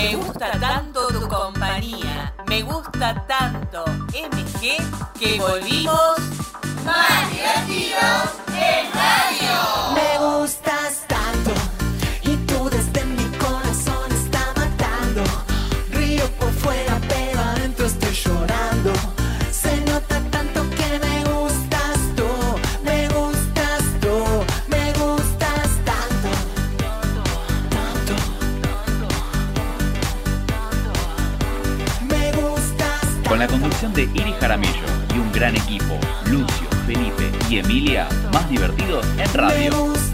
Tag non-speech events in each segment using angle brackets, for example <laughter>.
Me gusta tanto tu compañía, me gusta tanto MG que volvimos más divertidos en radio. Me gustas de Iri Jaramillo y un gran equipo, Lucio, Felipe y Emilia, más divertidos en radio.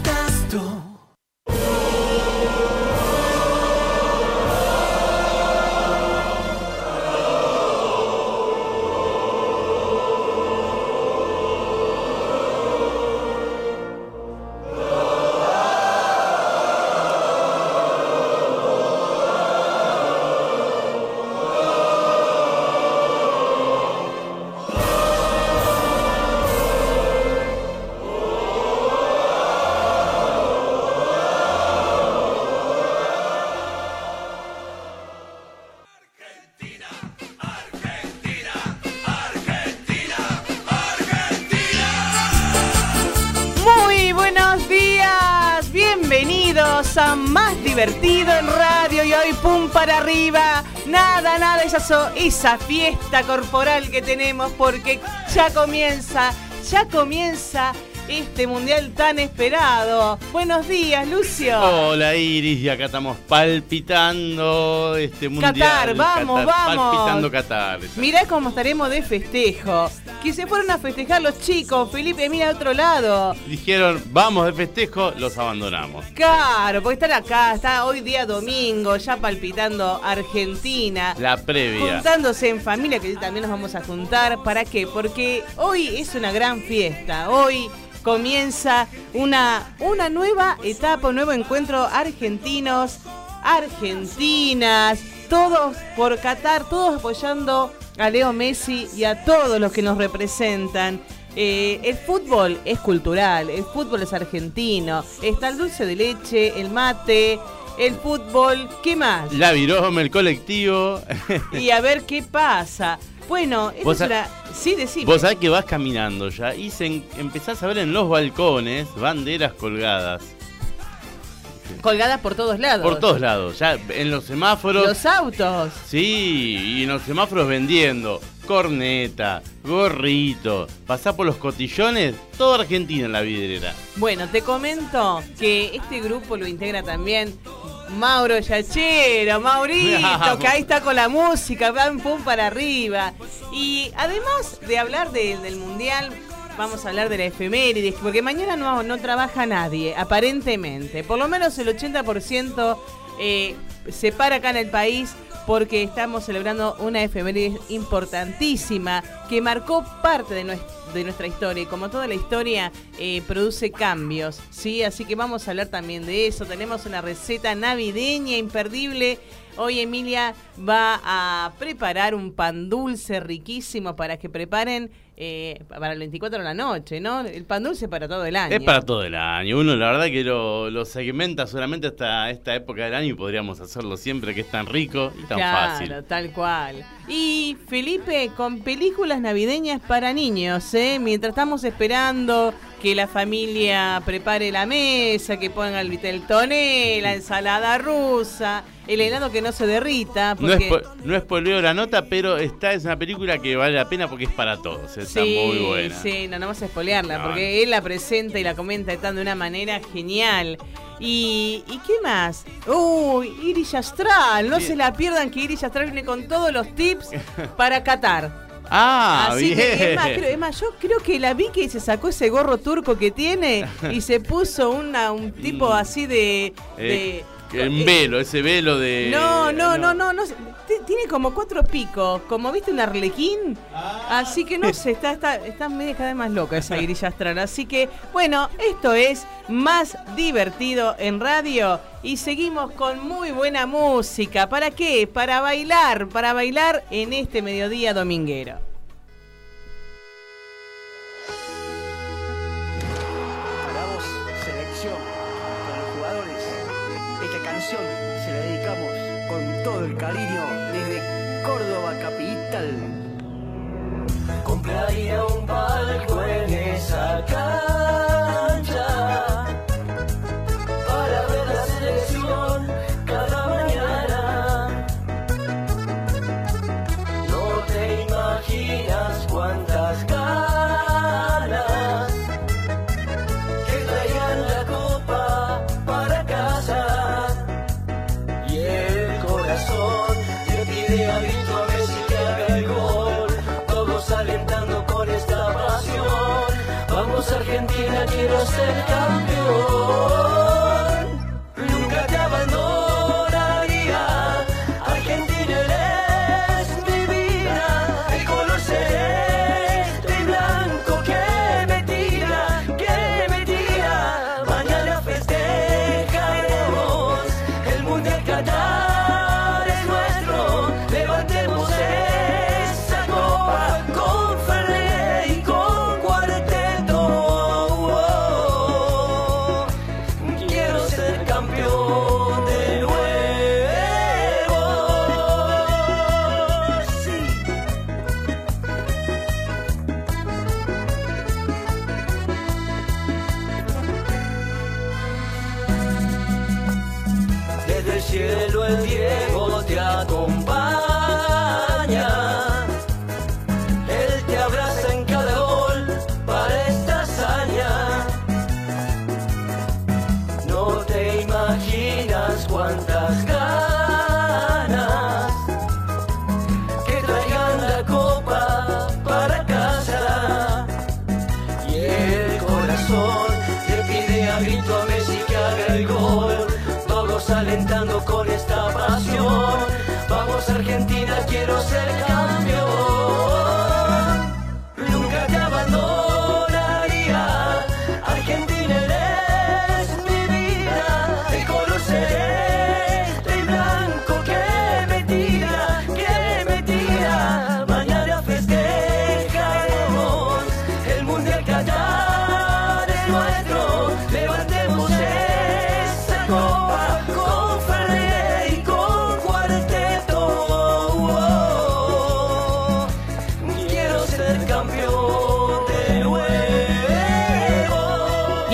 Esa, fiesta corporal que tenemos porque ya comienza, ya comienza este mundial tan esperado. Buenos días, Lucio. Hola Iris, y acá estamos palpitando este mundial. Qatar, vamos, vamos. Palpitando Qatar. Mirá cómo estaremos de festejo. Que se fueron a festejar los chicos. Felipe, mira a otro lado. Dijeron, vamos de festejo, los abandonamos. Claro, porque están acá, está hoy día domingo, ya palpitando Argentina. La previa. Juntándose en familia, que también nos vamos a juntar. ¿Para qué? Porque hoy es una gran fiesta. Hoy comienza una, una nueva etapa, un nuevo encuentro argentinos, argentinas, todos por Qatar, todos apoyando a Leo Messi y a todos los que nos representan. Eh, el fútbol es cultural, el fútbol es argentino, está el dulce de leche, el mate, el fútbol, ¿qué más? La virome, el colectivo. y a ver qué pasa. Bueno, Vos es una... Sí, decime. Vos sabés que vas caminando ya y se empezás a ver en los balcones banderas colgadas. Colgadas por todos lados. Por todos lados. Ya en los semáforos. Los autos. Sí, y en los semáforos vendiendo corneta, gorrito, pasá por los cotillones, todo Argentina en la vidriera. Bueno, te comento que este grupo lo integra también Mauro Yachero, Maurito, <laughs> que ahí está con la música, van pum para arriba. Y además de hablar de- del Mundial, vamos a hablar de la efemérides, porque mañana no, trabaja nadie, aparentemente. Por lo menos el 80% eh, se para acá en el país porque estamos celebrando una efeméride importantísima que marcó parte de nuestra historia y como toda la historia eh, produce cambios, ¿sí? Así que vamos a hablar también de eso. Tenemos una receta navideña imperdible. Hoy Emilia va a preparar un pan dulce riquísimo para que preparen eh, para el 24 de la noche, ¿no? El pan dulce para todo el año. Es para todo el año. Uno la verdad que lo, lo segmenta solamente hasta esta época del año y podríamos hacerlo siempre que es tan rico y tan claro, fácil. tal cual. Y Felipe, con películas navideñas para niños, ¿eh? Mientras estamos esperando que la familia prepare la mesa, que ponga el vitel toné, la ensalada rusa, el helado que no se derrita. No es, no la nota, pero esta es una película que vale la pena porque es para todos. Está muy buena. Sí, no, no vamos a spoilearla, No, porque él la presenta y la comenta de tan- de una manera genial. Y, ¿y qué más? Uy, Iris Astral, no se la pierdan que Iris Astral viene con todos los tips <laughs> para Qatar. Ah, Así bien. que, es más, creo- es más, yo creo que la vi que se sacó ese gorro turco que tiene y se puso una, un tipo así de... de- El velo, ese velo de. no, no, no, no, no. Tiene como cuatro picos, como viste un arlequín. Así que no sé, está, está, está media cada vez más loca esa <laughs> grilla astral. Así que, bueno, esto es más divertido en radio. Y seguimos con muy buena música. ¿Para qué? Para bailar, para bailar en este mediodía dominguero. El cariño desde Córdoba capital. Compraría un palco en esa cancha Argentina, quiero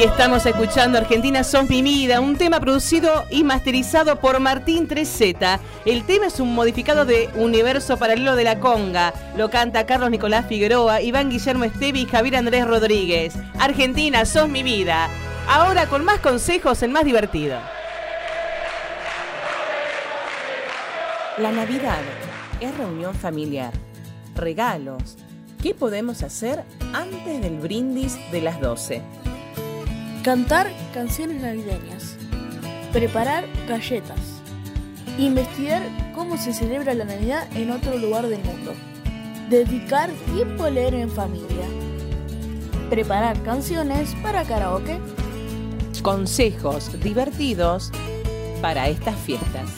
Estamos escuchando Argentina Son mi vida, un tema producido y masterizado por Martín 3Z. El tema es un modificado de Universo Paralelo de la Conga. Lo canta Carlos Nicolás Figueroa, Iván Guillermo Estevi y Javier Andrés Rodríguez. Argentina Son mi vida. Ahora con más consejos en más divertido. La Navidad es reunión familiar, regalos. ¿Qué podemos hacer antes del brindis de las 12? Cantar canciones navideñas. Preparar galletas. Investigar cómo se celebra la Navidad en otro lugar del mundo. Dedicar tiempo a leer en familia. Preparar canciones para karaoke. Consejos divertidos para estas fiestas.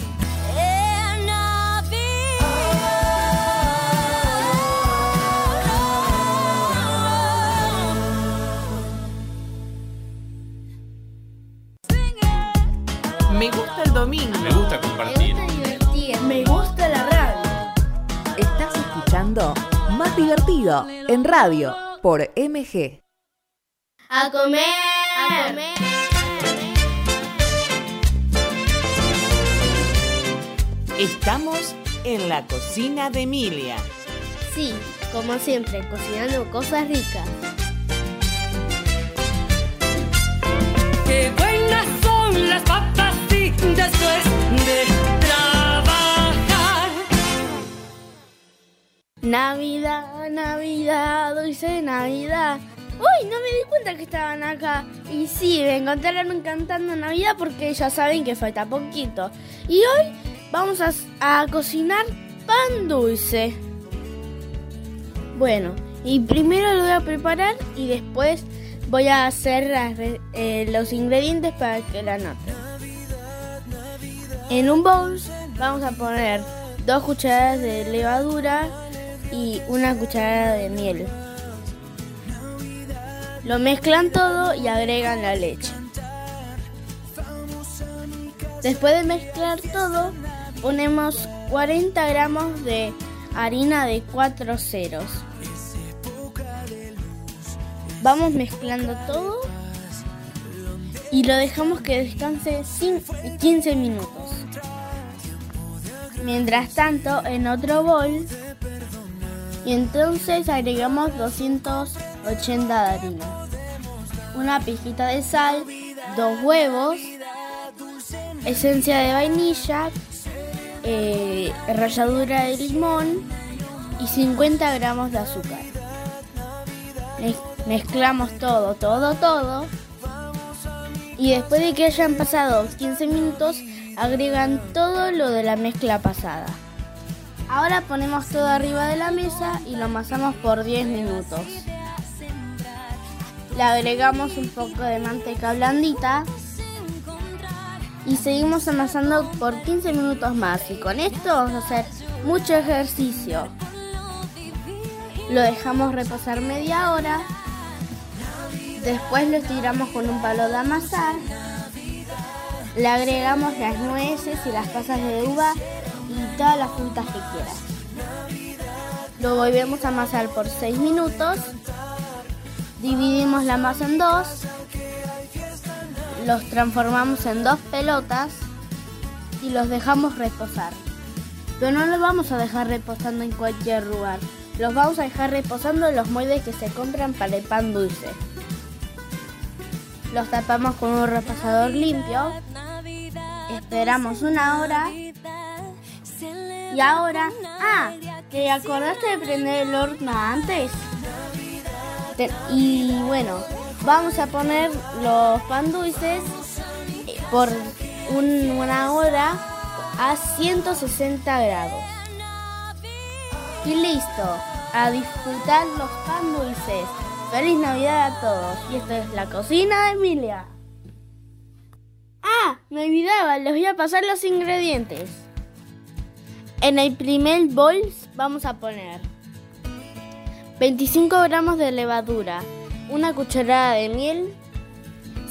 Domingo. Me gusta compartir. Me gusta la radio. Estás escuchando Más Divertido en radio por MG. A comer. A comer. Estamos en la cocina de Emilia. Sí, como siempre, cocinando cosas ricas. Qué buenas son las papas después de trabajar. Navidad, Navidad, dulce Navidad. Uy, no me di cuenta que estaban acá. Y sí, me encontraron cantando Navidad porque ya saben que falta poquito. Y hoy vamos a, a cocinar pan dulce. Bueno, y primero lo voy a preparar y después voy a hacer eh, los ingredientes para que la noten. En un bowl vamos a poner dos cucharadas de levadura y una cucharada de miel. Lo mezclan todo y agregan la leche. Después de mezclar todo, ponemos 40 gramos de harina de 4 ceros. Vamos mezclando todo y lo dejamos que descanse cin- 15 minutos. Mientras tanto, en otro bol, y entonces agregamos 280 de harina, una pizquita de sal, dos huevos, esencia de vainilla, eh, ralladura de limón y 50 gramos de azúcar. Mez- Mezclamos todo, todo, todo. Y después de que hayan pasado 15 minutos, agregan todo lo de la mezcla pasada. Ahora ponemos todo arriba de la mesa y lo amasamos por 10 minutos. Le agregamos un poco de manteca blandita y seguimos amasando por 15 minutos más. Y con esto vamos a hacer mucho ejercicio. Lo dejamos reposar media hora. Después lo estiramos con un palo de amasar. Le agregamos las nueces y las pasas de uva y todas las frutas que quieras. Lo volvemos a amasar por 6 minutos. Dividimos la masa en dos. Los transformamos en dos pelotas y los dejamos reposar. Pero no los vamos a dejar reposando en cualquier lugar. Los vamos a dejar reposando en los moldes que se compran para el pan dulce. Los tapamos con un repasador limpio. Esperamos una hora. Y ahora, ah, ¿te acordaste de prender el horno antes? Te- y bueno, vamos a poner los pan dulces eh, por un- una hora a 160 grados. Y listo, a disfrutar los pan dulces. Feliz Navidad a todos. Y esto es la cocina de Emilia. Ah, me olvidaba, les voy a pasar los ingredientes. En el primer bol vamos a poner 25 gramos de levadura, una cucharada de miel,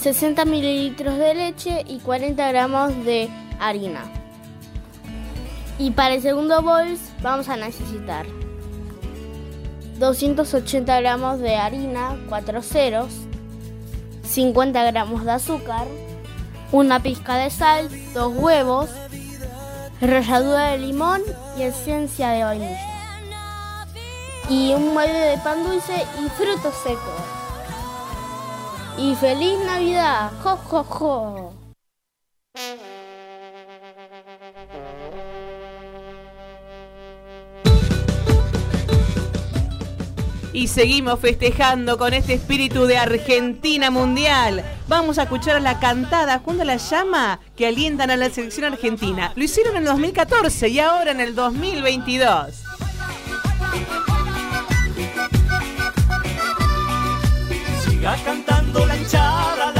60 mililitros de leche y 40 gramos de harina. Y para el segundo bol vamos a necesitar 280 gramos de harina, 4 ceros, 50 gramos de azúcar, una pizca de sal, dos huevos, ralladura de limón y esencia de vainilla. Y un molde de pan dulce y frutos secos. Y feliz Navidad. ¡Jo, jo, jo! Y seguimos festejando con este espíritu de Argentina Mundial. Vamos a escuchar la cantada junto a la llama que alientan a la selección argentina. Lo hicieron en el 2014 y ahora en el 2022. Siga cantando la hinchada,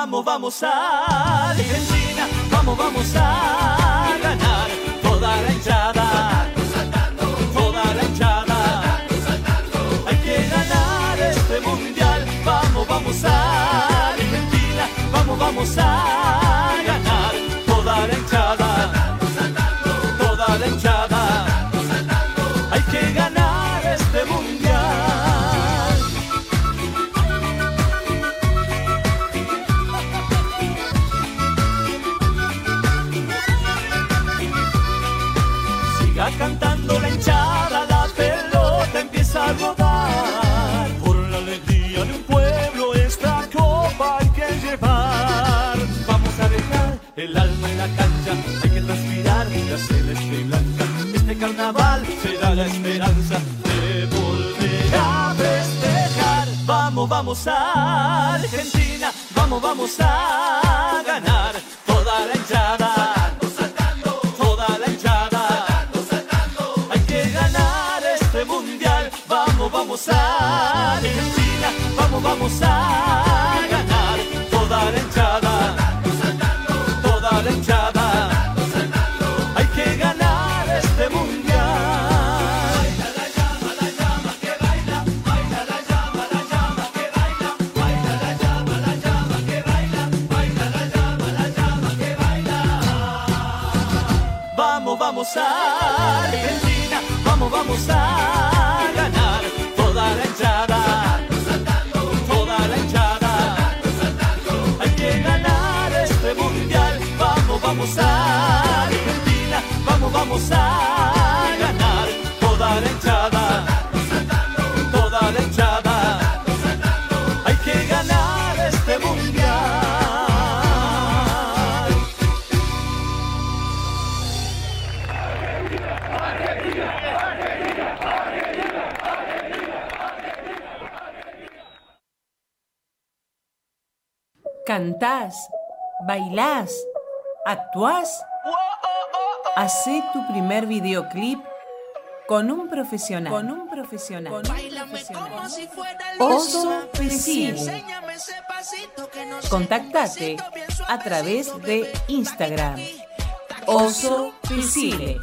Vamos, vamos a Argentina, vamos, vamos a ganar toda la hinchada. Toda la hinchada. Hay que ganar este mundial. Vamos, vamos a Argentina. Vamos, vamos a carnaval será la esperanza de volver a festejar. Vamos, vamos a Argentina, vamos, vamos a ganar toda la hinchada. Toda la hinchada. Hay que ganar este mundial. Vamos, vamos a Argentina. Vamos, vamos a ganar. Toda la hinchada. Vamos, a Argentina, vamos, vamos a ganar toda la hinchada. Toda la hinchada. Hay que ganar este mundial. Cantás, bailás, actuás. Hacé tu primer videoclip con un profesional. Con un profesional. Oso Pesile. Contactate a través de Instagram. Oso Pesile.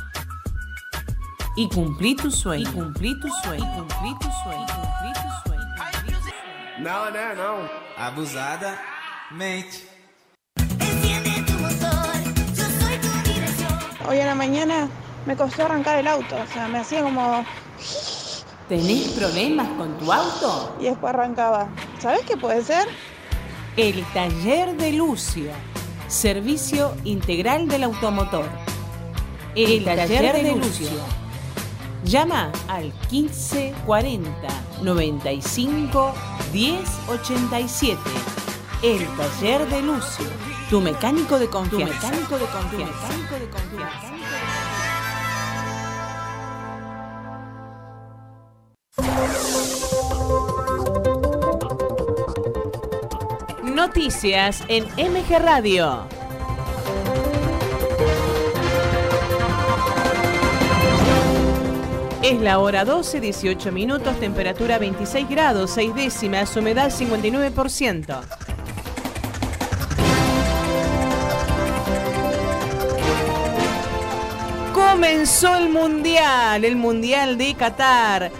Y cumplí tu sueño. Y cumplí tu sueño. Y cumplí tu sueño. Cumplí tu sueño. Não, né, não. Abusada, mente. Hoy a la mañana me costó arrancar el auto, o sea, me hacía como... ¿Tenés problemas con tu auto? Y después arrancaba. ¿Sabes qué puede ser? El taller de Lucio. Servicio integral del automotor. El, taller, de, Lucio. Llama al 1540 95 1087. El taller de Lucio. Tu mecánico de confianza. Tu mecánico de confianza. Tu mecánico de confianza. Noticias en MG Radio. Es la hora 12, 18 minutos, temperatura 26 grados, 6 décimas, humedad 59%. Comenzó el Mundial, el Mundial de Qatar.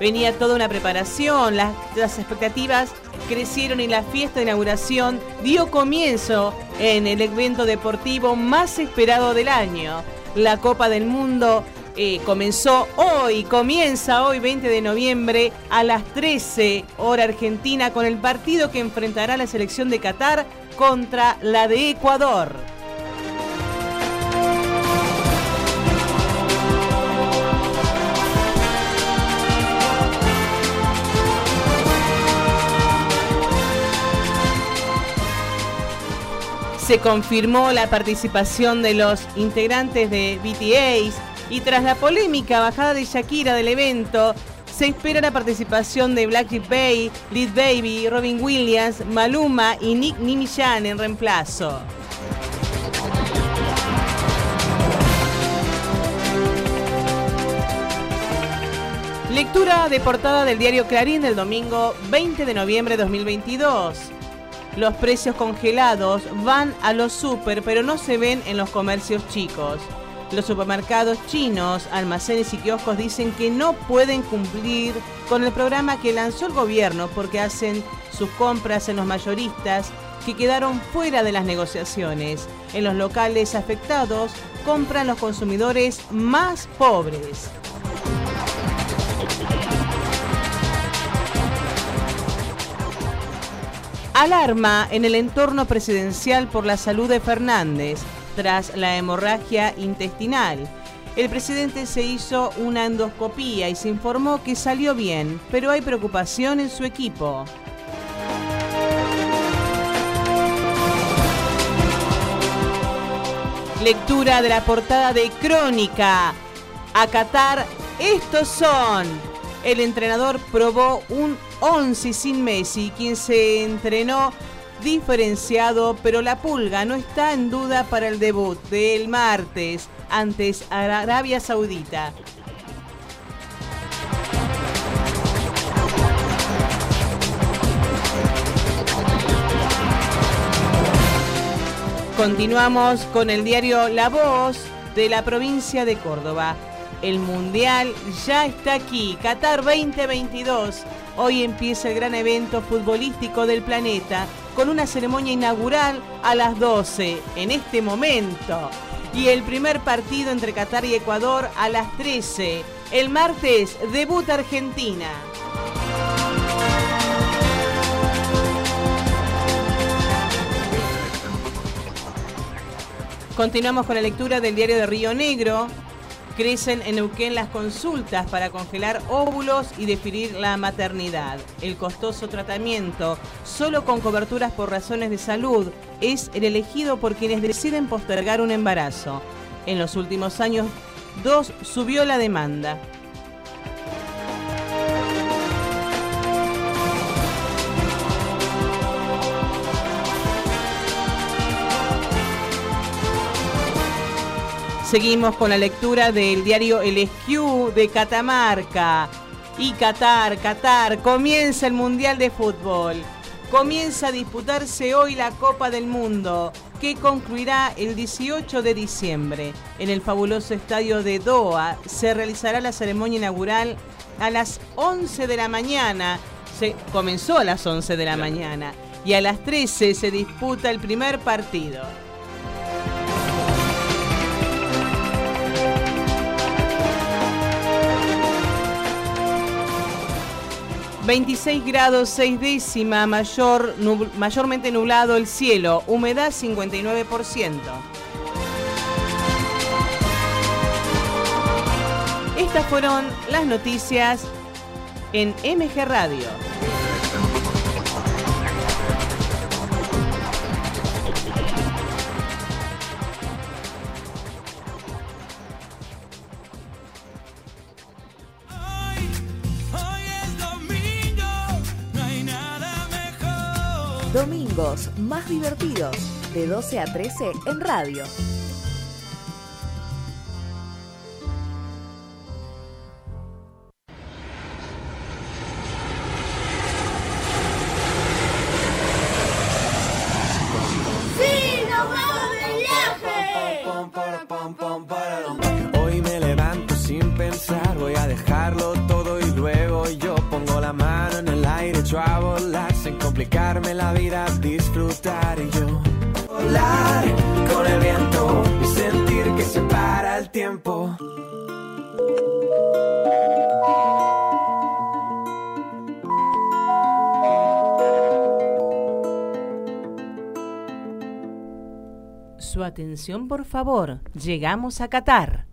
Venía toda una preparación, las, expectativas crecieron y la fiesta de inauguración dio comienzo en el evento deportivo más esperado del año. La Copa del Mundo eh, comenzó hoy, comienza hoy 20 de noviembre a las 13 hora argentina con el partido que enfrentará la selección de Qatar contra la de Ecuador. Se confirmó la participación de los integrantes de BTS y tras la polémica bajada de Shakira del evento, se espera la participación de Black Bay, Lil Baby, Robin Williams, Maluma y Nick Nimillan en reemplazo. Lectura de portada del diario Clarín del domingo 20 de noviembre de 2022. Los precios congelados van a los super, pero no se ven en los comercios chicos. Los supermercados chinos, almacenes y kioscos dicen que no pueden cumplir con el programa que lanzó el gobierno porque hacen sus compras en los mayoristas que quedaron fuera de las negociaciones. En los locales afectados compran los consumidores más pobres. Alarma en el entorno presidencial por la salud de Fernández tras la hemorragia intestinal. El presidente se hizo una endoscopía y se informó que salió bien, pero hay preocupación en su equipo. Lectura de la portada de Crónica. A Qatar, estos son. El entrenador probó un 11 sin Messi, quien se entrenó diferenciado, pero la pulga no está en duda para el debut del martes antes Arabia Saudita. Continuamos con el diario La Voz de la provincia de Córdoba. El Mundial ya está aquí, Qatar 2022. Hoy empieza el gran evento futbolístico del planeta con una ceremonia inaugural a las 12. En este momento, y el primer partido entre Qatar y Ecuador a las 13. El martes debuta Argentina. Continuamos con la lectura del diario de Río Negro. Crecen en Neuquén las consultas para congelar óvulos y definir la maternidad. El costoso tratamiento, solo con coberturas por razones de salud, es el elegido por quienes deciden postergar un embarazo. En los últimos años, dos subió la demanda. Seguimos con la lectura del diario El Esquiú de Catamarca. Y Qatar, Qatar, comienza el Mundial de Fútbol. Comienza a disputarse hoy la Copa del Mundo, que concluirá el 18 de diciembre. En el fabuloso estadio de Doha se realizará la ceremonia inaugural a las 11 de la mañana. Se comenzó a las 11 de la mañana y a las 13 se disputa el primer partido. 26 grados 6 décima, mayor, mayormente nublado el cielo, humedad 59%. Estas fueron las noticias en MG Radio. Divertidos, de 12 a 13 en radio. Atención, por favor. Llegamos a Qatar.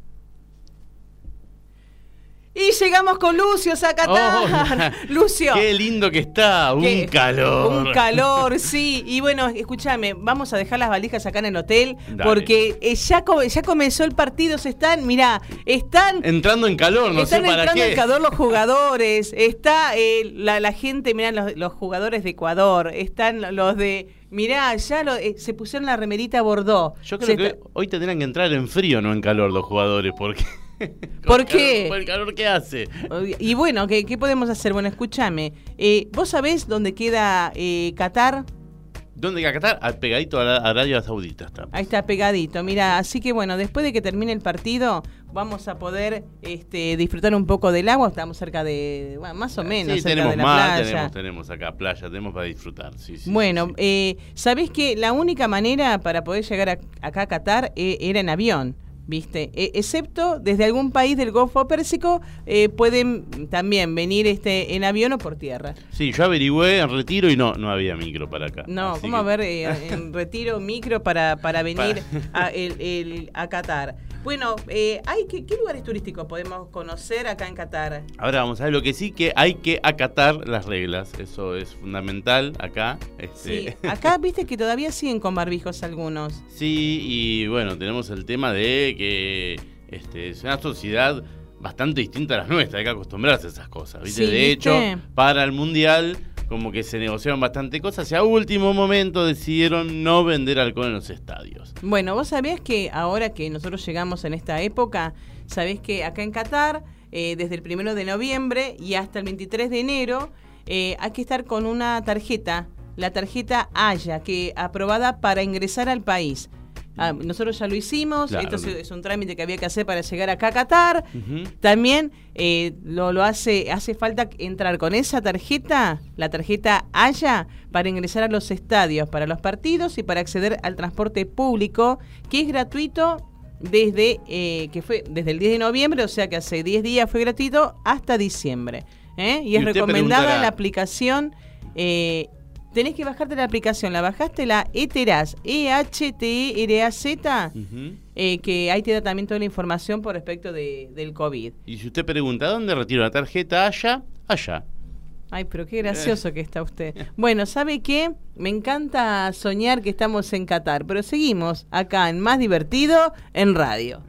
Y llegamos con Lucio a Qatar. <laughs> Lucio. Qué lindo que está, un Qué- calor. Un calor, sí. Y bueno, escúchame, vamos a dejar las valijas acá en el hotel Dale. porque eh, ya, ya comenzó el partido, se están, mirá, están Entrando en calor, no Están sé para entrando qué. en calor los <laughs> jugadores, está eh, la, la gente, mirá, los, los jugadores de Ecuador, están los de, mirá, ya lo- eh, se pusieron la remerita Bordeaux. Yo creo Se que está- hoy tendrán que entrar en frío, no en calor los jugadores, porque... <laughs> ¿Por qué? calor- Por el calor que hace. Y bueno, ¿qué, qué podemos hacer? Bueno, escúchame, eh, ¿vos sabés dónde queda eh, Qatar? ¿Dónde queda Qatar? Al pegadito a, la- a Arabia Saudita está. Ahí está pegadito, mira, así que bueno, después de que termine el partido vamos a poder este, disfrutar un poco del agua, estamos cerca de, bueno, más o menos, Sí, cerca tenemos de la mar, playa. tenemos, tenemos acá playa, tenemos para disfrutar. Sí, sí, Bueno, eh, ¿sabés que la única manera para poder llegar a- acá a Qatar eh, era en avión? ¿Viste? Eh, excepto desde algún país del Golfo Pérsico eh, pueden también venir este en avión o por tierra. Sí, yo averigüé en retiro y no, no había micro para acá. No, Así vamos a ver eh, en retiro micro para, <laughs> para venir a, el- el- a Qatar. Bueno, eh, hay que, ¿qué lugares turísticos podemos conocer acá en Qatar? Ahora vamos a ver lo que sí que hay que acatar las reglas. Eso es fundamental acá. Sí, Este, <laughs> acá viste que todavía siguen con barbijos algunos. Sí, y bueno, tenemos el tema de que este, es una sociedad bastante distinta a la nuestra, hay que acostumbrarse a esas cosas. ¿viste? Sí, de ¿viste? hecho, para el Mundial, como que se negociaron bastante cosas y a último momento decidieron no vender alcohol en los estadios. Bueno, vos sabías que ahora que nosotros llegamos en esta época, sabés que acá en Qatar, eh, desde el primero de noviembre y hasta el 23 de enero, eh, hay que estar con una tarjeta, la tarjeta Haya, que aprobada para ingresar al país. Ah, nosotros ya lo hicimos, Claro. esto es, es un trámite que había que hacer para llegar acá a Qatar. También eh, lo, lo hace, hace falta entrar con esa tarjeta, la tarjeta Haya, para ingresar a los estadios, para los partidos y para acceder al transporte público, que es gratuito desde eh, que fue desde el 10 de noviembre, o sea que hace 10 días fue gratuito hasta diciembre. ¿eh? Y, Y es recomendada la aplicación. eh, tenés que bajarte la aplicación. ¿La bajaste la ETERAS? E E-H-T-E-R-A-Z. Ujú. eh, que ahí te da también toda la información por respecto de, del COVID. Y si usted pregunta dónde retiro la tarjeta, allá, allá. Ay, pero qué gracioso que está usted. Bueno, ¿sabe qué? Me encanta soñar que estamos en Qatar, pero seguimos acá en Más Divertido en radio.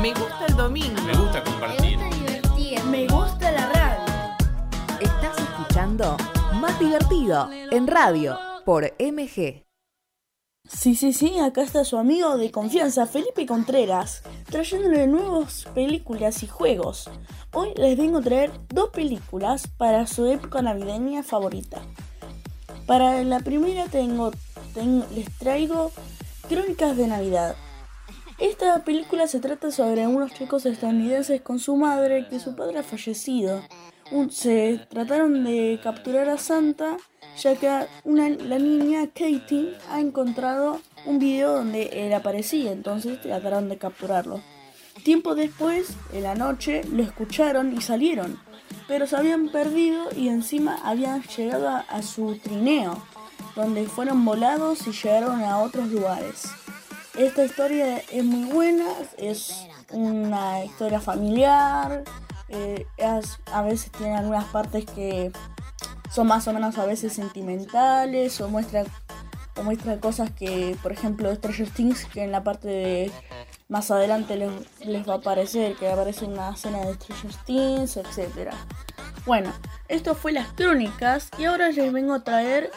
Me gusta el domingo. Me gusta compartir. Me gusta la radio. Estás escuchando Divertido en radio por MG. Sí, sí, sí, acá está su amigo de confianza, Felipe Contreras, trayéndole nuevas películas y juegos. Hoy les vengo a traer dos películas para su época navideña favorita. Para la primera tengo, ten- les traigo Crónicas de Navidad. Esta película se trata sobre unos chicos estadounidenses con su madre que su padre ha fallecido. Se trataron de capturar a Santa ya que una, la niña Katie ha encontrado un video donde él aparecía, entonces trataron de capturarlo. Tiempo después, en la noche, lo escucharon y salieron, pero se habían perdido y encima habían llegado a, a su trineo, donde fueron volados y llegaron a otros lugares. Esta historia es muy buena, es una historia familiar, eh, a veces tiene algunas partes que son más o menos a veces sentimentales o muestra, o muestra cosas que, por ejemplo, Stranger Things, que en la parte de más adelante les, va a aparecer, que aparece una escena de Stranger Things, etc. Bueno, esto fue las crónicas y ahora les vengo a traer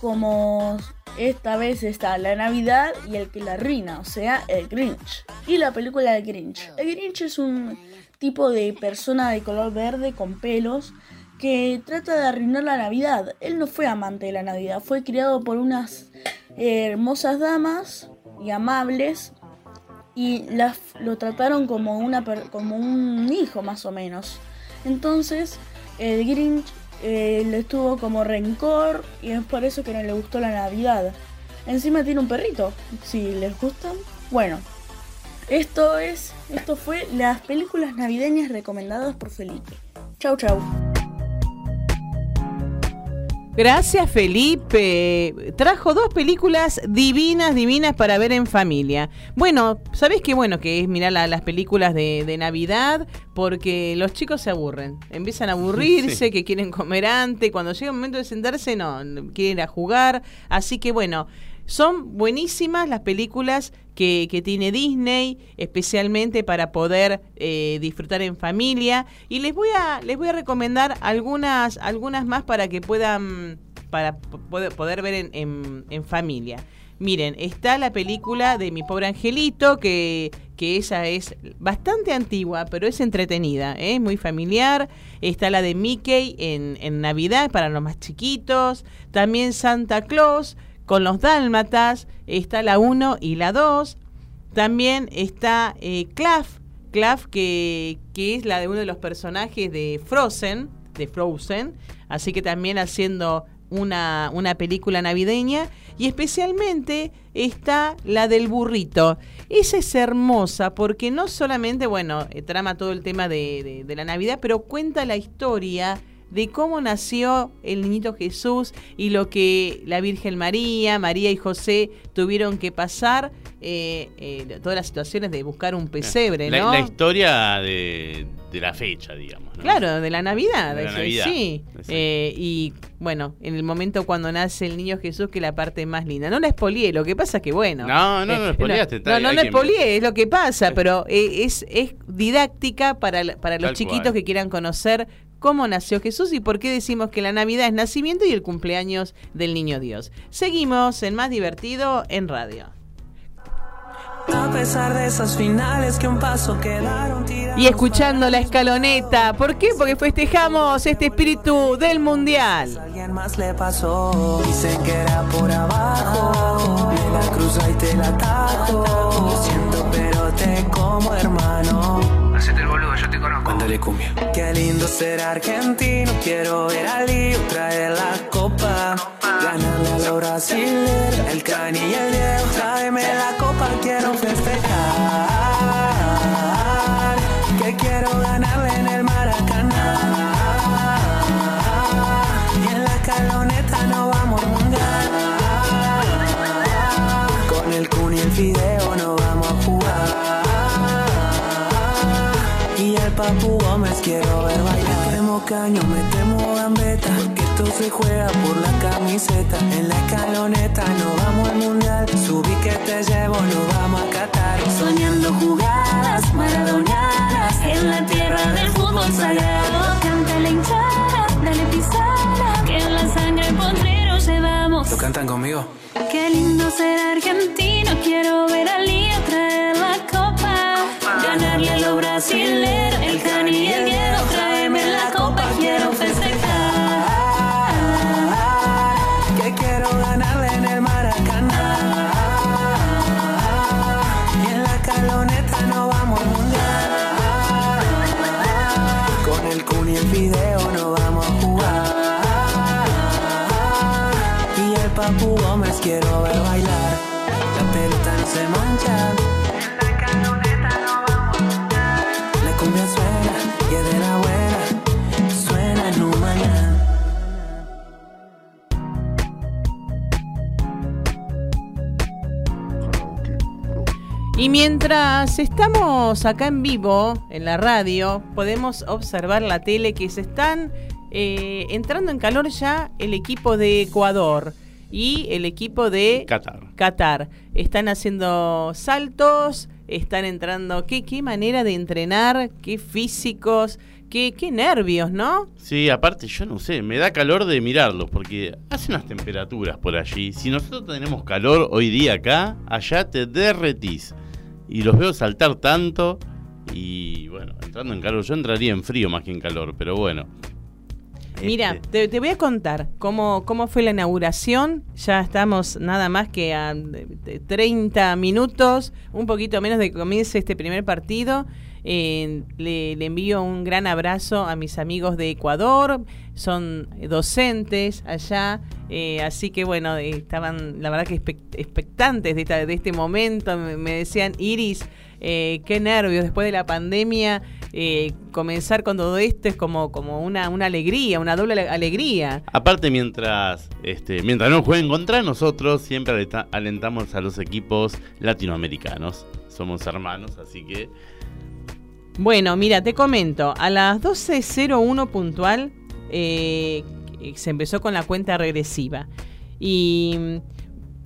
como esta vez está la Navidad y el que la arruina, o sea, el Grinch. Y la película del Grinch. El Grinch es un tipo de persona de color verde con pelos que trata de arruinar la Navidad. Él no fue amante de la Navidad, fue criado por unas hermosas damas y amables y las, lo trataron como, una, como un hijo más o menos. Entonces el Grinch eh, le tuvo como rencor y es por eso que no le gustó la Navidad. Encima tiene un perrito, si les gustan. Bueno, esto es, esto fue las películas navideñas recomendadas por Felipe. Chau chau. Gracias Felipe. Trajo dos películas divinas, divinas para ver en familia. Bueno, ¿sabés qué bueno que es mirar la- las películas de, de Navidad? Porque los chicos se aburren. Empiezan a aburrirse, Sí. que quieren comer antes. Cuando llega el momento de sentarse, no, no, quieren ir a jugar. Así que bueno, son buenísimas las películas que, que tiene Disney, especialmente para poder eh, disfrutar en familia. Y les voy a, les voy a recomendar algunas, algunas más para que puedan para po- poder, ver en, en- familia. Miren, está la película de Mi Pobre Angelito, que, que esa es bastante antigua, pero es entretenida, ¿eh? muy familiar. Está la de Mickey en, en Navidad para los más chiquitos. También Santa Claus con los Dálmatas. Está la 1 y la 2. También está eh, Claff, Claff que, que es la de uno de los personajes de Frozen, de Frozen, así que también haciendo una, una película navideña y especialmente está la del burrito. Esa es hermosa porque no solamente, bueno, eh, trama todo el tema de- de la Navidad, pero cuenta la historia de cómo nació el niñito Jesús y lo que la Virgen María, María y José tuvieron que pasar, eh, eh, todas las situaciones de buscar un pesebre, la, ¿no? la historia de, de la fecha, digamos. ¿no? Claro, de la Navidad. De la sí, Navidad, Sí. Eh, y bueno, en el momento cuando nace el niño Jesús, que es la parte más linda. No la espolié, lo que pasa es que bueno. No, no, no eh, espoliaste, No, no, que- espolié, es lo que pasa, pero eh, es, es didáctica para, la- para los Tal chiquitos cual. que quieran conocer cómo nació Jesús y por qué decimos que la Navidad es nacimiento y el cumpleaños del niño Dios. Seguimos en Más Divertido en Radio. A pesar de esas finales que un paso quedaron tirados. Y escuchando la escaloneta. ¿Por qué? Porque festejamos este espíritu del mundial. Alguien más le pasó. Dicen que era por abajo. La cruzo y te la tajo. Lo siento, pero te como hermano. Hacete el boludo, yo te conozco. Mándale cumbia. Qué lindo ser argentino. Quiero ver al lío traer la copa. Ganarle a los brasileños. El cani y el quiero ver bailar. Metemos caño, metemos gambeta. Que esto se juega por la camiseta. En la escaloneta no vamos al mundial. Subí que te llevo, no vamos a catar. Soñando jugadas maradonadas en la tierra del fútbol sagrado. Canta la hinchada, dale pisada, que en la sangre potrero llevamos. ¿Lo cantan conmigo? Qué lindo ser argentino, quiero ver a Lío traer la copa. Ganarle a los brasileros, el Cani y el Diego, tráeme la copa, quiero festejar. Que quiero ganarle en el Maracaná. Y en la caloneta no vamos al mundial. Con el Kun y el Fideo no vamos a jugar. Y el Papu Gómez quiero Y mientras estamos acá en vivo, en la radio, podemos observar la tele que se están eh, entrando en calor ya el equipo de Ecuador y el equipo de Qatar. Qatar. Están haciendo saltos, están entrando. ¿Qué, qué manera de entrenar? ¿Qué físicos? ¿Qué, qué nervios, no? Sí, aparte yo no sé, me da calor de mirarlos porque hace unas temperaturas por allí. Si nosotros tenemos calor hoy día acá, allá te derretís. Y los veo saltar tanto y bueno, entrando en calor, yo entraría en frío más que en calor, pero bueno. Mira, Este, te, te voy a contar cómo, cómo fue la inauguración. Ya estamos nada más que a de- de 30 minutos, un poquito menos de que comience este primer partido. Eh, le, le envío un gran abrazo a mis amigos de Ecuador, son docentes allá, eh, así que bueno, eh, estaban la verdad que expect- expectantes de, esta- de este momento, me, decían, Iris, eh, qué nervios después de la pandemia, eh, comenzar con todo esto es como, como una, una alegría, una doble ale- alegría. Aparte, mientras, este, mientras no jueguen contra nosotros, siempre alenta- alentamos a los equipos latinoamericanos. Somos hermanos, así que Bueno, mira, te comento, a las 12.01 puntual eh, se empezó con la cuenta regresiva. Y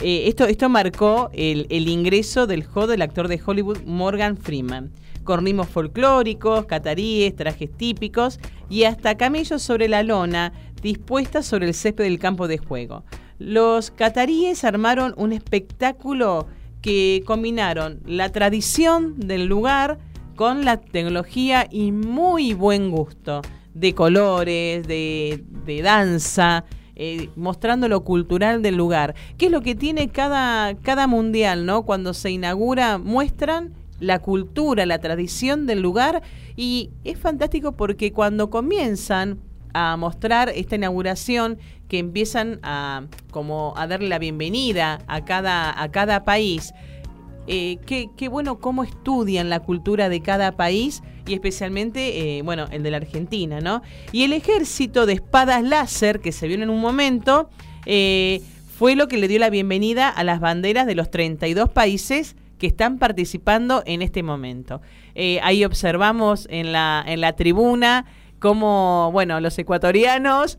eh, esto, esto marcó el, ingreso del juego del actor de Hollywood Morgan Freeman. Con folclóricos, cataríes, trajes típicos y hasta camellos sobre la lona dispuestas sobre el césped del campo de juego. Los cataríes armaron un espectáculo que combinaron la tradición del lugar con la tecnología y muy buen gusto de colores, de, de danza, eh, mostrando lo cultural del lugar. ¿Qué es lo que tiene cada, cada mundial, ¿no? Cuando se inaugura, muestran la cultura, la tradición del lugar y es fantástico porque cuando comienzan a mostrar esta inauguración que empiezan a como a darle la bienvenida a cada a cada país eh, qué, bueno cómo estudian la cultura de cada país y especialmente, eh, bueno, el de la Argentina, ¿no? Y el ejército de espadas láser que se vio en un momento eh, fue lo que le dio la bienvenida a las banderas de los 32 países que están participando en este momento. Eh, ahí observamos en la, en la tribuna cómo, bueno, los ecuatorianos,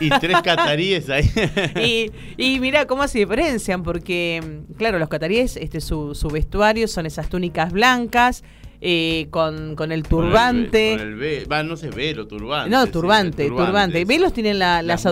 y tres cataríes ahí. <laughs> y, y mira cómo se diferencian, porque, mm, claro, los cataríes, este, su, su vestuario son esas túnicas blancas, eh, con, con el turbante. Con el ve- va, no sé, velo, turbante. No, sí, turbante, turbante. Velos tienen la, las La-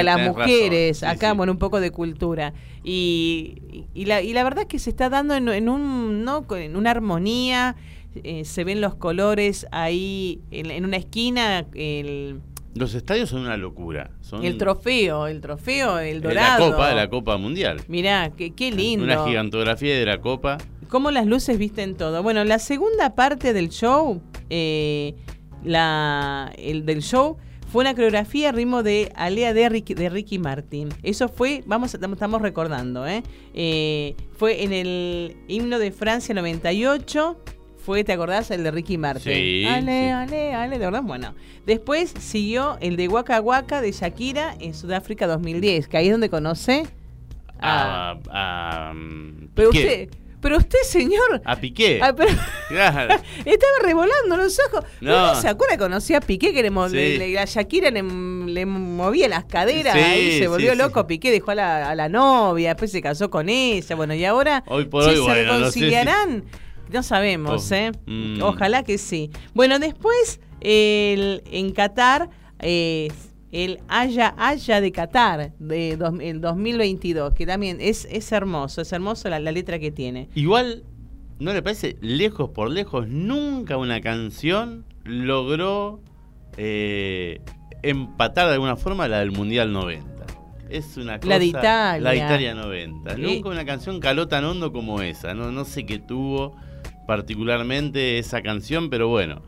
eh, las mujeres, sí, acá, sí. bueno, un poco de cultura. Y, y, la, y la verdad es que se está dando en, en un, ¿no? Con- en una armonía, eh, se ven los colores ahí en, en una esquina, el, Los estadios son una locura. Son el trofeo, el trofeo, el dorado. La Copa, la Copa Mundial. Mirá, qué, qué lindo. Una gigantografía de la Copa. Cómo las luces visten todo. Bueno, la segunda parte del show, eh, la, el del show, fue una coreografía a ritmo de Alea de Ricky, de Ricky Martin. Eso fue, vamos, estamos recordando, ¿eh? Eh, fue en el himno de Francia 98. Fue, ¿te acordás? El de Ricky Martin. Sí, Ale, sí. ale, ale, de verdad. Bueno, después siguió el de Waka Waka de Shakira en Sudáfrica 2010, que ahí es donde conoce A, a, mm, Pero usted, pero usted, señor. A Piqué. Ah, pero- <laughs> Claro. <laughs> estaba revolando los ojos. No. No. se acuerda que conocía a Piqué que le, Sí. le- le- a Shakira le, le movía las caderas Sí, ahí se volvió sí, loco. Piqué dejó a la, a la novia, después se casó con ella. Bueno, y ahora Hoy por hoy, se bueno, no sé si- reconciliarán. No sabemos, Oh, ¿eh? mm. Ojalá que sí. Bueno, después el, en Qatar, eh, el Haya Haya de Qatar, de dos- el 2022, que también es, es hermoso, es hermoso la, la letra que tiene. Igual, ¿no le parece? Lejos por lejos, nunca una canción logró eh, empatar de alguna forma la del Mundial 90. Es una cosa. La de Italia. La de Italia 90. Sí. Nunca una canción caló tan hondo como esa. No, no sé qué tuvo particularmente esa canción, pero bueno.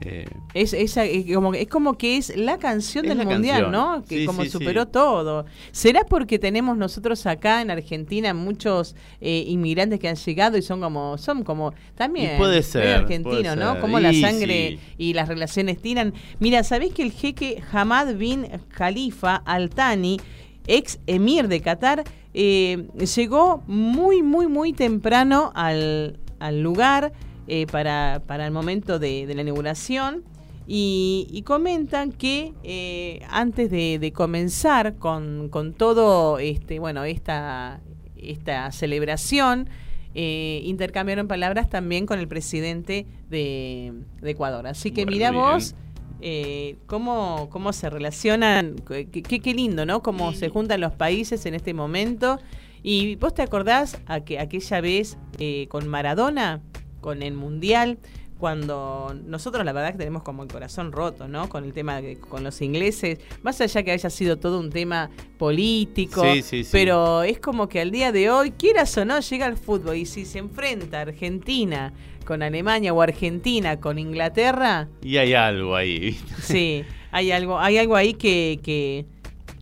eh, Es, esa- es como, es como que es la canción Es del la mundial, canción. ¿no? Que Sí, como sí, superó sí. todo. ¿Será porque tenemos nosotros acá en Argentina muchos eh, inmigrantes que han llegado y son como, son como también Y puede ser, argentinos, puede ¿no? ser. Como la sangre y las relaciones tiran. Mira, ¿sabés que el jeque Hamad bin Khalifa Al Thani, ex emir de Qatar, eh, llegó muy, muy, muy temprano al, al lugar eh, para, para el momento de, de la inauguración? Y, y comentan que eh, antes de, de comenzar con, con todo este bueno esta esta celebración eh, intercambiaron palabras también con el presidente de, de Ecuador así que Bueno, mira bien. vos eh, cómo, cómo se relacionan qué, qué- qué lindo no cómo se juntan los países en este momento y vos te acordás a que aquella vez eh, con Maradona con el mundial cuando nosotros la verdad que tenemos como el corazón roto, ¿no? Con el tema de, con los ingleses, más allá que haya sido todo un tema político, Sí, sí, sí. pero es como que al día de hoy, quieras o no, llega el fútbol y si se enfrenta Argentina con Alemania o Argentina con Inglaterra, y hay algo ahí, ¿viste? sí, hay algo, hay algo ahí que, que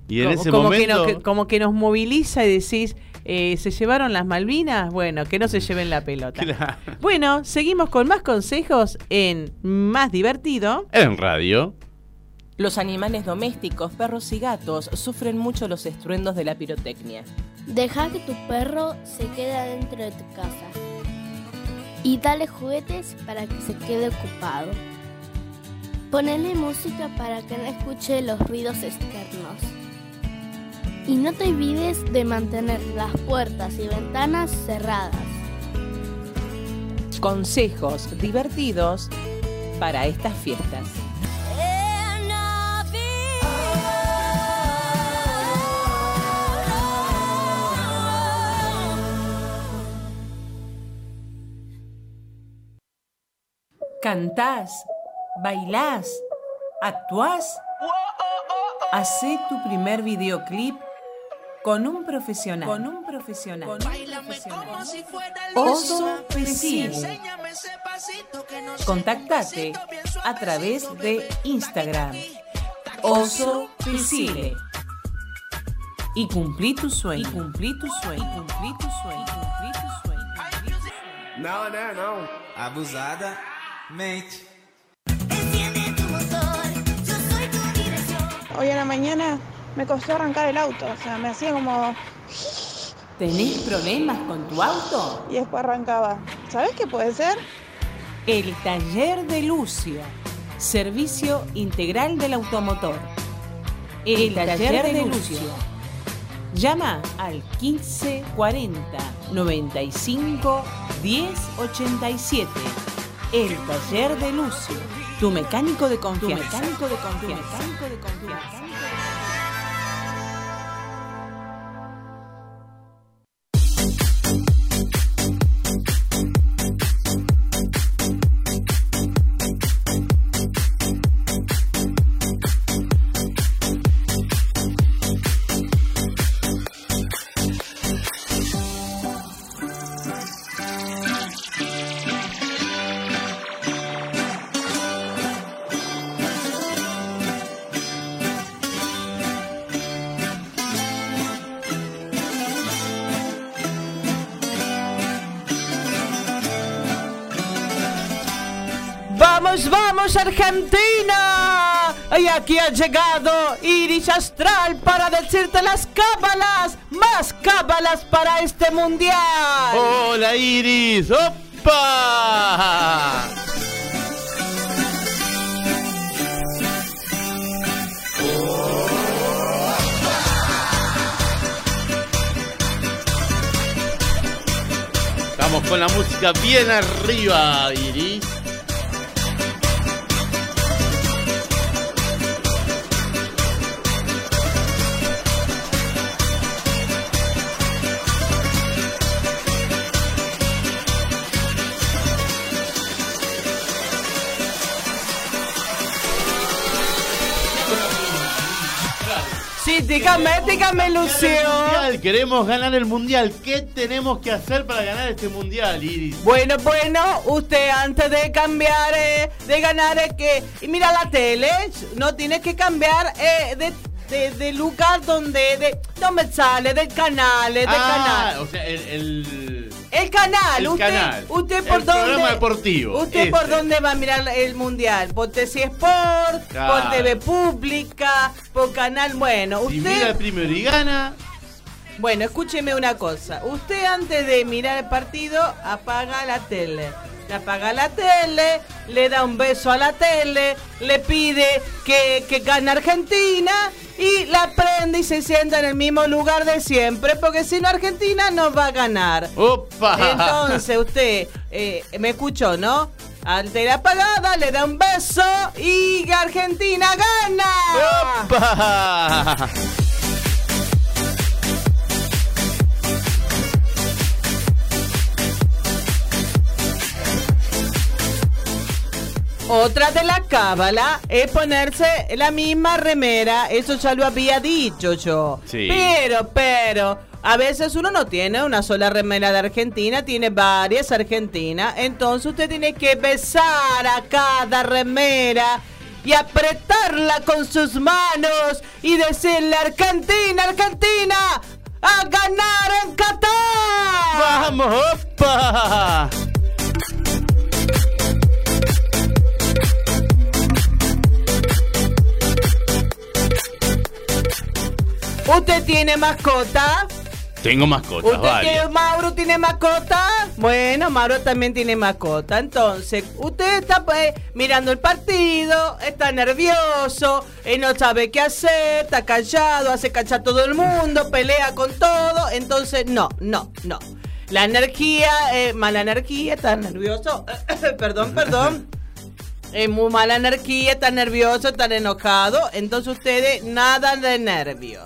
Y en como, ese como momento. que no- que- como que nos moviliza y decís, eh, ¿se llevaron las Malvinas? Bueno, que no se lleven la pelota. Claro. Bueno, seguimos con más consejos en Más Divertido. En radio. Los animales domésticos, perros y gatos, sufren mucho los estruendos de la pirotecnia. Deja que tu perro se quede adentro de tu casa. Y dale juguetes para que se quede ocupado. Ponele música para que no escuche los ruidos externos. Y no te olvides de mantener las puertas y ventanas cerradas. Consejos divertidos para estas fiestas. ¿Cantás? ¿Bailás? ¿Actuás? Hacé tu primer videoclip con un profesional. Con un profesional. Oso Pesile. Contactate a través de Instagram. Oso Pesile. Y cumplí tu sueño. Y cumplí tu sueño. Y cumplí tu sueño. y cumplí tu sueño. Não, né, não. Abusada, mente. Hoy en la mañana me costó arrancar el auto, o sea, me hacía como... ¿Tenés problemas con tu auto? Y después arrancaba. ¿Sabes qué puede ser? El taller de Lucio. Servicio integral del automotor. El, taller, de Lucio. Llama al 1540 95 1087. El taller de Lucio. Tu mecánico de confianza. Tu mecánico de confianza. Tu mecánico de confianza. Argentina. Y aquí ha llegado Iris Astral para decirte las cábalas, más cábalas para este mundial. Hola Iris, ¡opa! Estamos con la música bien arriba, Iris. Dígame, dígame, Lucio. Queremos ganar el mundial. ¿Qué tenemos que hacer para ganar este mundial, Iris? Bueno, bueno, usted antes de cambiar, eh, de ganar, es que. Y mira la tele, no tiene que cambiar eh, de, de, de lugar donde. De, no me sale, del canal, eh, del ah, canal. o sea, el, el, El canal, el usted, canal. usted por el dónde. programa deportivo. ¿Usted por ese. dónde va a mirar el mundial? ¿Por TC Sport? Claro. ¿Por TV Pública? ¿Por Canal? Bueno, Si usted. mira primero y gana. Bueno, escúcheme una cosa. Usted antes de mirar el partido apaga la tele. Le apaga la tele, le da un beso a la tele, le pide que, que gane Argentina y la prende y se sienta en el mismo lugar de siempre, porque si no Argentina no va a ganar. ¡Opa! Entonces usted eh, me escuchó, ¿no? Al tele apagada, le da un beso y Argentina gana. ¡Opa! Otra de la cábala es ponerse la misma remera. Eso ya lo había dicho yo. Sí. Pero, pero, a veces uno no tiene una sola remera de Argentina, tiene varias Argentinas. Entonces usted tiene que besar a cada remera y apretarla con sus manos y decirle Argentina, Argentina, a ganar en Qatar. ¡Vamos, opa! ¿Usted tiene mascota? Tengo mascotas, ¿Usted varias. tiene, Mauro tiene mascota? Bueno, Mauro también tiene mascota. Entonces, usted está pues, mirando el partido, está nervioso, eh, no sabe qué hacer, está callado, hace cachar a todo el mundo, pelea con todo. Entonces, no, no, no. La energía, eh, mala energía, está nervioso. <coughs> perdón, perdón. <laughs> Es muy mala energía, está nervioso, está enojado. Entonces ustedes nada de nervio.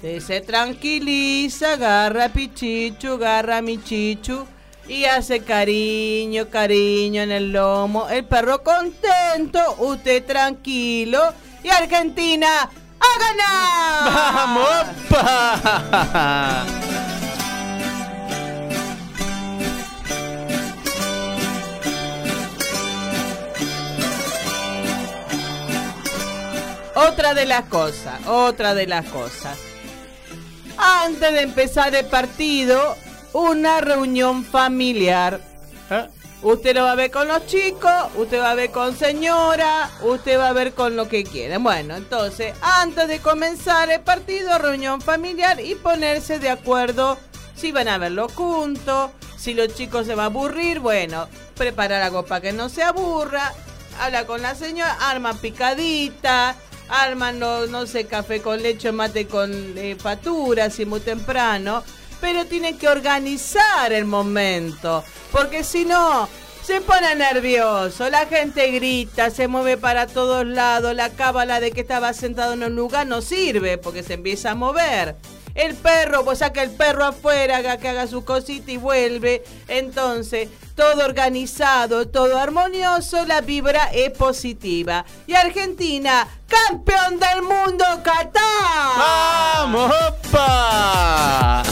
Se tranquiliza, agarra a Pichichu, agarra a Michichu y hace cariño, cariño en el lomo. El perro contento, usted tranquilo y Argentina a ganar. ¡Vamos, opa! Otra de las cosas, otra de las cosas. Antes de empezar el partido, una reunión familiar. ¿Eh? Usted lo va a ver con los chicos, usted va a ver con señora, usted va a ver con lo que quiera. Bueno, entonces, antes de comenzar el partido, reunión familiar y ponerse de acuerdo si van a verlo juntos, si los chicos se van a aburrir, bueno, preparar algo para que no se aburra, habla con la señora, arma picadita, arman, no, no sé, café con leche, mate con eh, si muy temprano, pero tienen que organizar el momento, porque si no, se pone nervioso, la gente grita, se mueve para todos lados, la cábala de que estaba sentado en un lugar no sirve, porque se empieza a mover. El perro, pues saca el perro afuera, haga que haga su cosita y vuelve. Entonces, todo organizado, todo armonioso, la vibra es positiva. Y Argentina, campeón del mundo, Qatar. ¡Vamos, opa!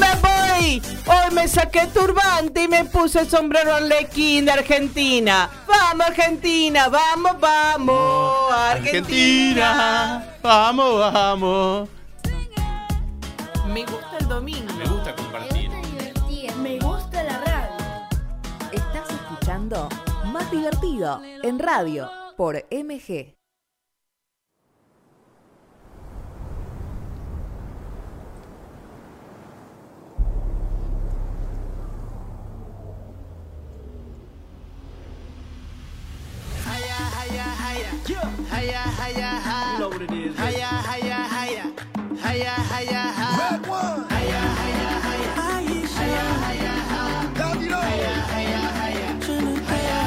Me voy. Hoy me saqué turbante y me puse el sombrero arlequín de Argentina. Vamos, Argentina, vamos, vamos, Argentina. Vamos, vamos. Me gusta el domingo. Me gusta compartir. Me gusta la radio. Estás escuchando Más Divertido en radio por MG. Hiya, hiya, hi. You know what it is. Hiya, hiya, hiya. Hiya, hiya, hi. Red one. Hiya, hiya, hiya. Hiya, hiya, hi. Hiya, hiya, hiya. Hiya,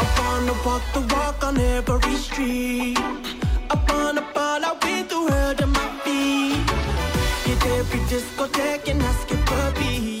I wanna walk the walk on every street. I wanna fall out with the world on my feet. Hit every discotheque and ask it for beat.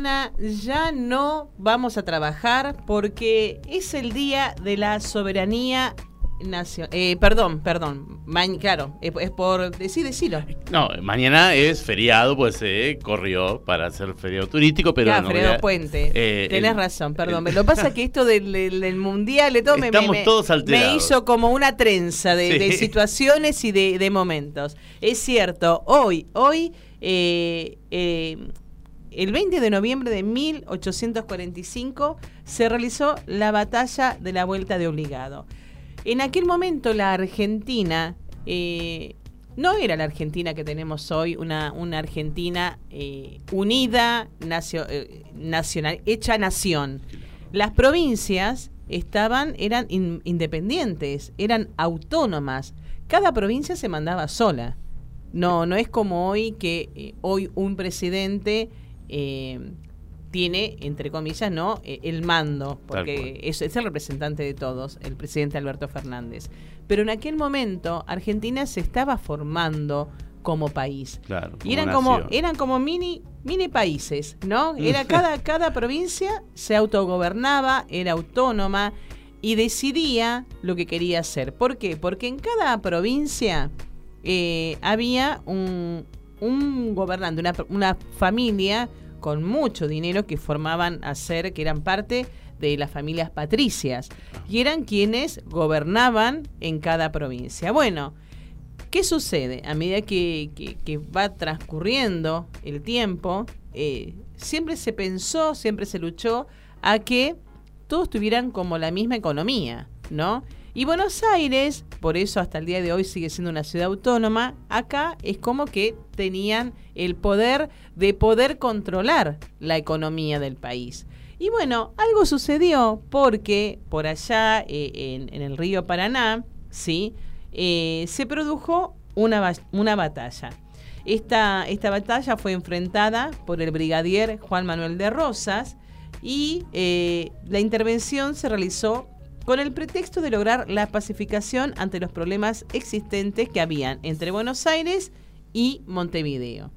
Mañana ya no vamos a trabajar porque es el día de la soberanía nacional. Eh, perdón, perdón. Ma- claro, es, es por decir, decirlo. No, mañana es feriado, pues se corrió para hacer feriado turístico, pero Claro, no a- Puente. eh, Tenés el- razón, perdón. Lo que pasa es que esto del, del- del mundial de todo me- me, Estamos me- todos me hizo como una trenza de, Sí. de situaciones y de, de momentos. Es cierto, hoy, hoy, eh, eh, el 20 de noviembre de 1845 se realizó la batalla de la Vuelta de Obligado. En aquel momento la Argentina eh, no era la Argentina que tenemos hoy, una, Argentina eh, unida, nacio- eh, nacional, hecha nación. Las provincias estaban, eran in- independientes, eran autónomas. Cada provincia se mandaba sola. No, no es como hoy que hoy un presidente eh, tiene, entre comillas, no Eh, el mando, porque es, es el representante de todos, el presidente Alberto Fernández. Pero en aquel momento Argentina se estaba formando como país. Claro, Y eran nación. como, eran como mini, mini países, ¿no? Era <laughs> cada, cada provincia se autogobernaba, era autónoma y decidía lo que quería hacer. ¿Por qué? Porque en cada provincia eh, había un, un gobernante, una, una familia con mucho dinero que formaban a ser, que eran parte de las familias patricias y eran quienes gobernaban en cada provincia. Bueno, ¿qué sucede? A medida que, que- va transcurriendo el tiempo, eh, siempre se pensó, siempre se luchó a que todos tuvieran como la misma economía, ¿no? Y Buenos Aires, por eso hasta el día de hoy sigue siendo una ciudad autónoma, acá es como que tenían el poder de poder controlar la economía del país. Y bueno, algo sucedió porque por allá eh, en, el río Paraná, ¿sí? Eh, se produjo una, una batalla. Esta, esta batalla fue enfrentada por el brigadier Juan Manuel de Rosas y eh, la intervención se realizó con el pretexto de lograr la pacificación ante los problemas existentes que habían entre Buenos Aires y Montevideo.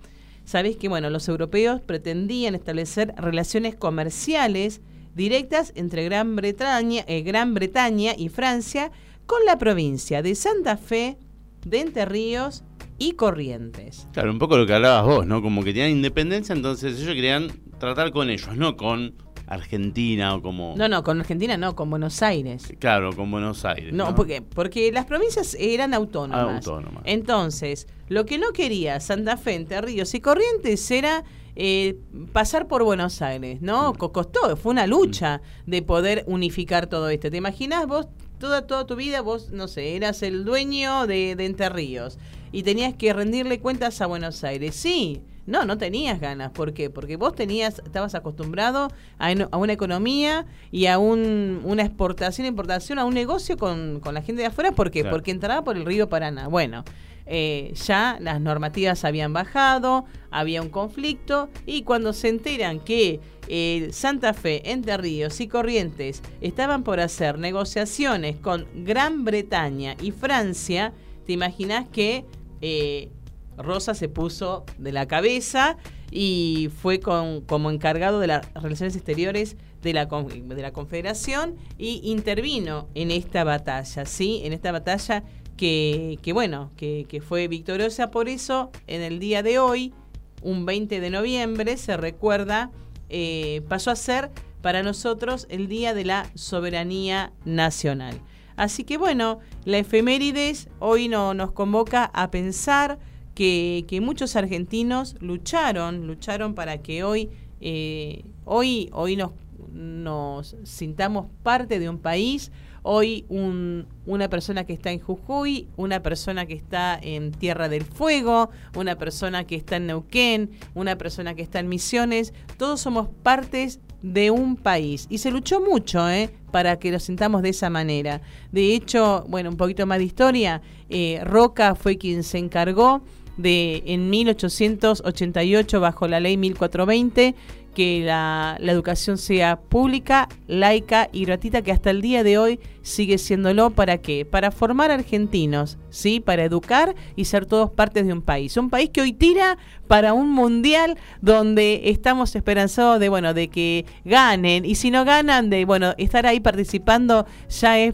Sabés que bueno, los europeos pretendían establecer relaciones comerciales directas entre Gran Bretaña, eh, Gran Bretaña y Francia con la provincia de Santa Fe, de Entre Ríos y Corrientes. Claro, un poco lo que hablabas vos, ¿no? Como que tenían independencia, entonces ellos querían tratar con ellos, no con Argentina o como... No, no, con Argentina no, con Buenos Aires. Claro, con Buenos Aires. No, No, porque, porque las provincias eran autónomas. Autónomas. Entonces, lo que no quería Santa Fe, Entre Ríos y Corrientes era eh, pasar por Buenos Aires, ¿no? Co- Costó, fue una lucha de poder unificar todo esto. ¿Te imaginas vos toda, toda tu vida, vos, no sé, eras el dueño de, de Entre Ríos y tenías que rendirle cuentas a Buenos Aires? Sí. No, no tenías ganas. ¿Por qué? Porque vos tenías, estabas acostumbrado a, una economía y a un, una exportación, importación, a un negocio con, con la gente de afuera. ¿Por qué? Claro. Porque entraba por el río Paraná. Bueno, eh, ya las normativas habían bajado, había un conflicto y cuando se enteran que eh, Santa Fe, Entre Ríos y Corrientes estaban por hacer negociaciones con Gran Bretaña y Francia, te imaginas que eh, Rosa se puso de la cabeza y fue con- como encargado de las relaciones exteriores de la, de la Confederación y intervino en esta batalla, ¿sí? En esta batalla que, que bueno, que, que fue victoriosa. Por eso, en el día de hoy, un 20 de noviembre, se recuerda, eh, pasó a ser para nosotros el Día de la Soberanía Nacional. Así que bueno, la efemérides hoy no, nos convoca a pensar que, que muchos argentinos lucharon, lucharon para que hoy, eh, hoy, hoy nos, nos sintamos parte de un país. Hoy un- una persona que está en Jujuy, una persona que está en Tierra del Fuego, una persona que está en Neuquén, una persona que está en Misiones, todos somos partes de un país. Y se luchó mucho ¿eh? para que lo sintamos de esa manera. De hecho, bueno, un poquito más de historia, eh, Roca fue quien se encargó de en 1888 bajo la ley 1420 que la, la educación sea pública, laica y gratuita, que hasta el día de hoy sigue siéndolo. ¿Para qué? Para formar argentinos, ¿sí? Para educar y ser todos partes de un país. Un país que hoy tira para un mundial donde estamos esperanzados de, bueno, de que ganen. Y si no ganan, de, bueno, estar ahí participando ya es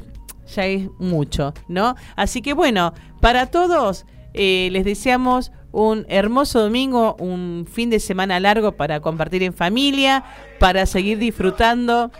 ya es mucho, ¿no? Así que bueno, para todos eh, les deseamos un hermoso domingo, un fin de semana largo para compartir en familia, para seguir disfrutando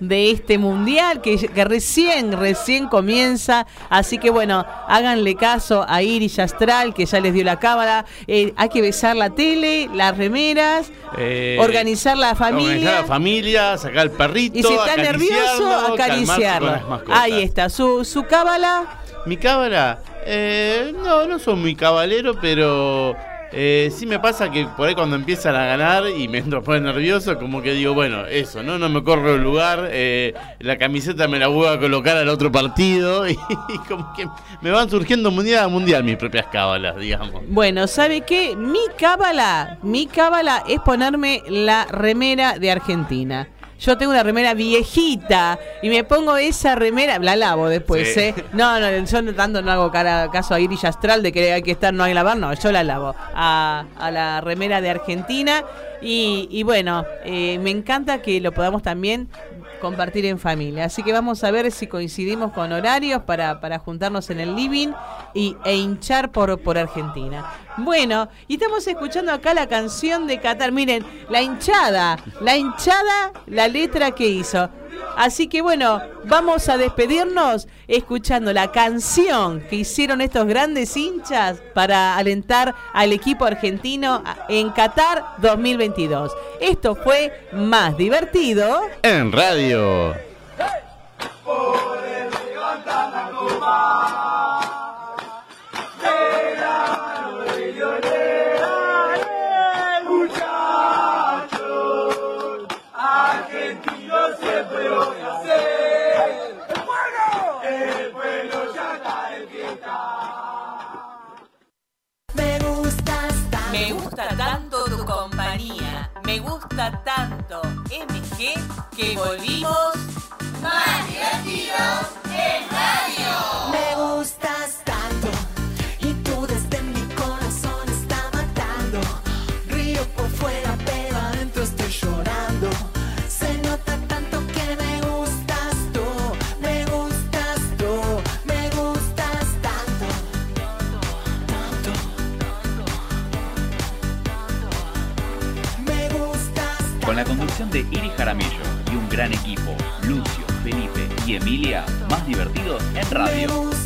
de este mundial que, que recién, recién comienza. Así que bueno, háganle caso a Iris Astral, que ya les dio la cámara. Eh, hay que besar la tele, las remeras, Eh, organizar la familia. Organizar la familia, sacar el perrito. y si está nervioso, acariciarlo. Ahí está, su, su cábala. Mi cábala, eh, no, no soy muy cabalero, pero eh, sí me pasa que por ahí cuando empiezan a ganar y me entro poner nervioso, como que digo, bueno, eso, ¿no? No me corro el lugar, eh, la camiseta me la voy a colocar al otro partido <laughs> y, como que me van surgiendo mundial a mundial mis propias cábalas, digamos. Bueno, ¿sabe qué? Mi cábala, mi cábala es ponerme la remera de Argentina. Yo tengo una remera viejita y me pongo esa remera, la lavo después, Sí. ¿eh? No, no, yo no tanto no hago cara- caso a Iris Astral de que hay que estar, no hay que lavar, no, yo la lavo a, a la remera de Argentina y, y bueno, eh, me encanta que lo podamos también compartir en familia. Así que vamos a ver si coincidimos con horarios para, para juntarnos en el living y, e hinchar por, por Argentina. Bueno, y estamos escuchando acá la canción de Qatar. Miren, la hinchada, la hinchada, la letra que hizo. Así que bueno, vamos a despedirnos escuchando la canción que hicieron estos grandes hinchas para alentar al equipo argentino en Qatar 2022. Esto fue más divertido. En radio. Me gusta tanto MG que volvimos más divertidos en radio. Me gustas Con la conducción de Iri Jaramillo y un gran equipo, Lucio, Felipe y Emilia, más divertidos en radio.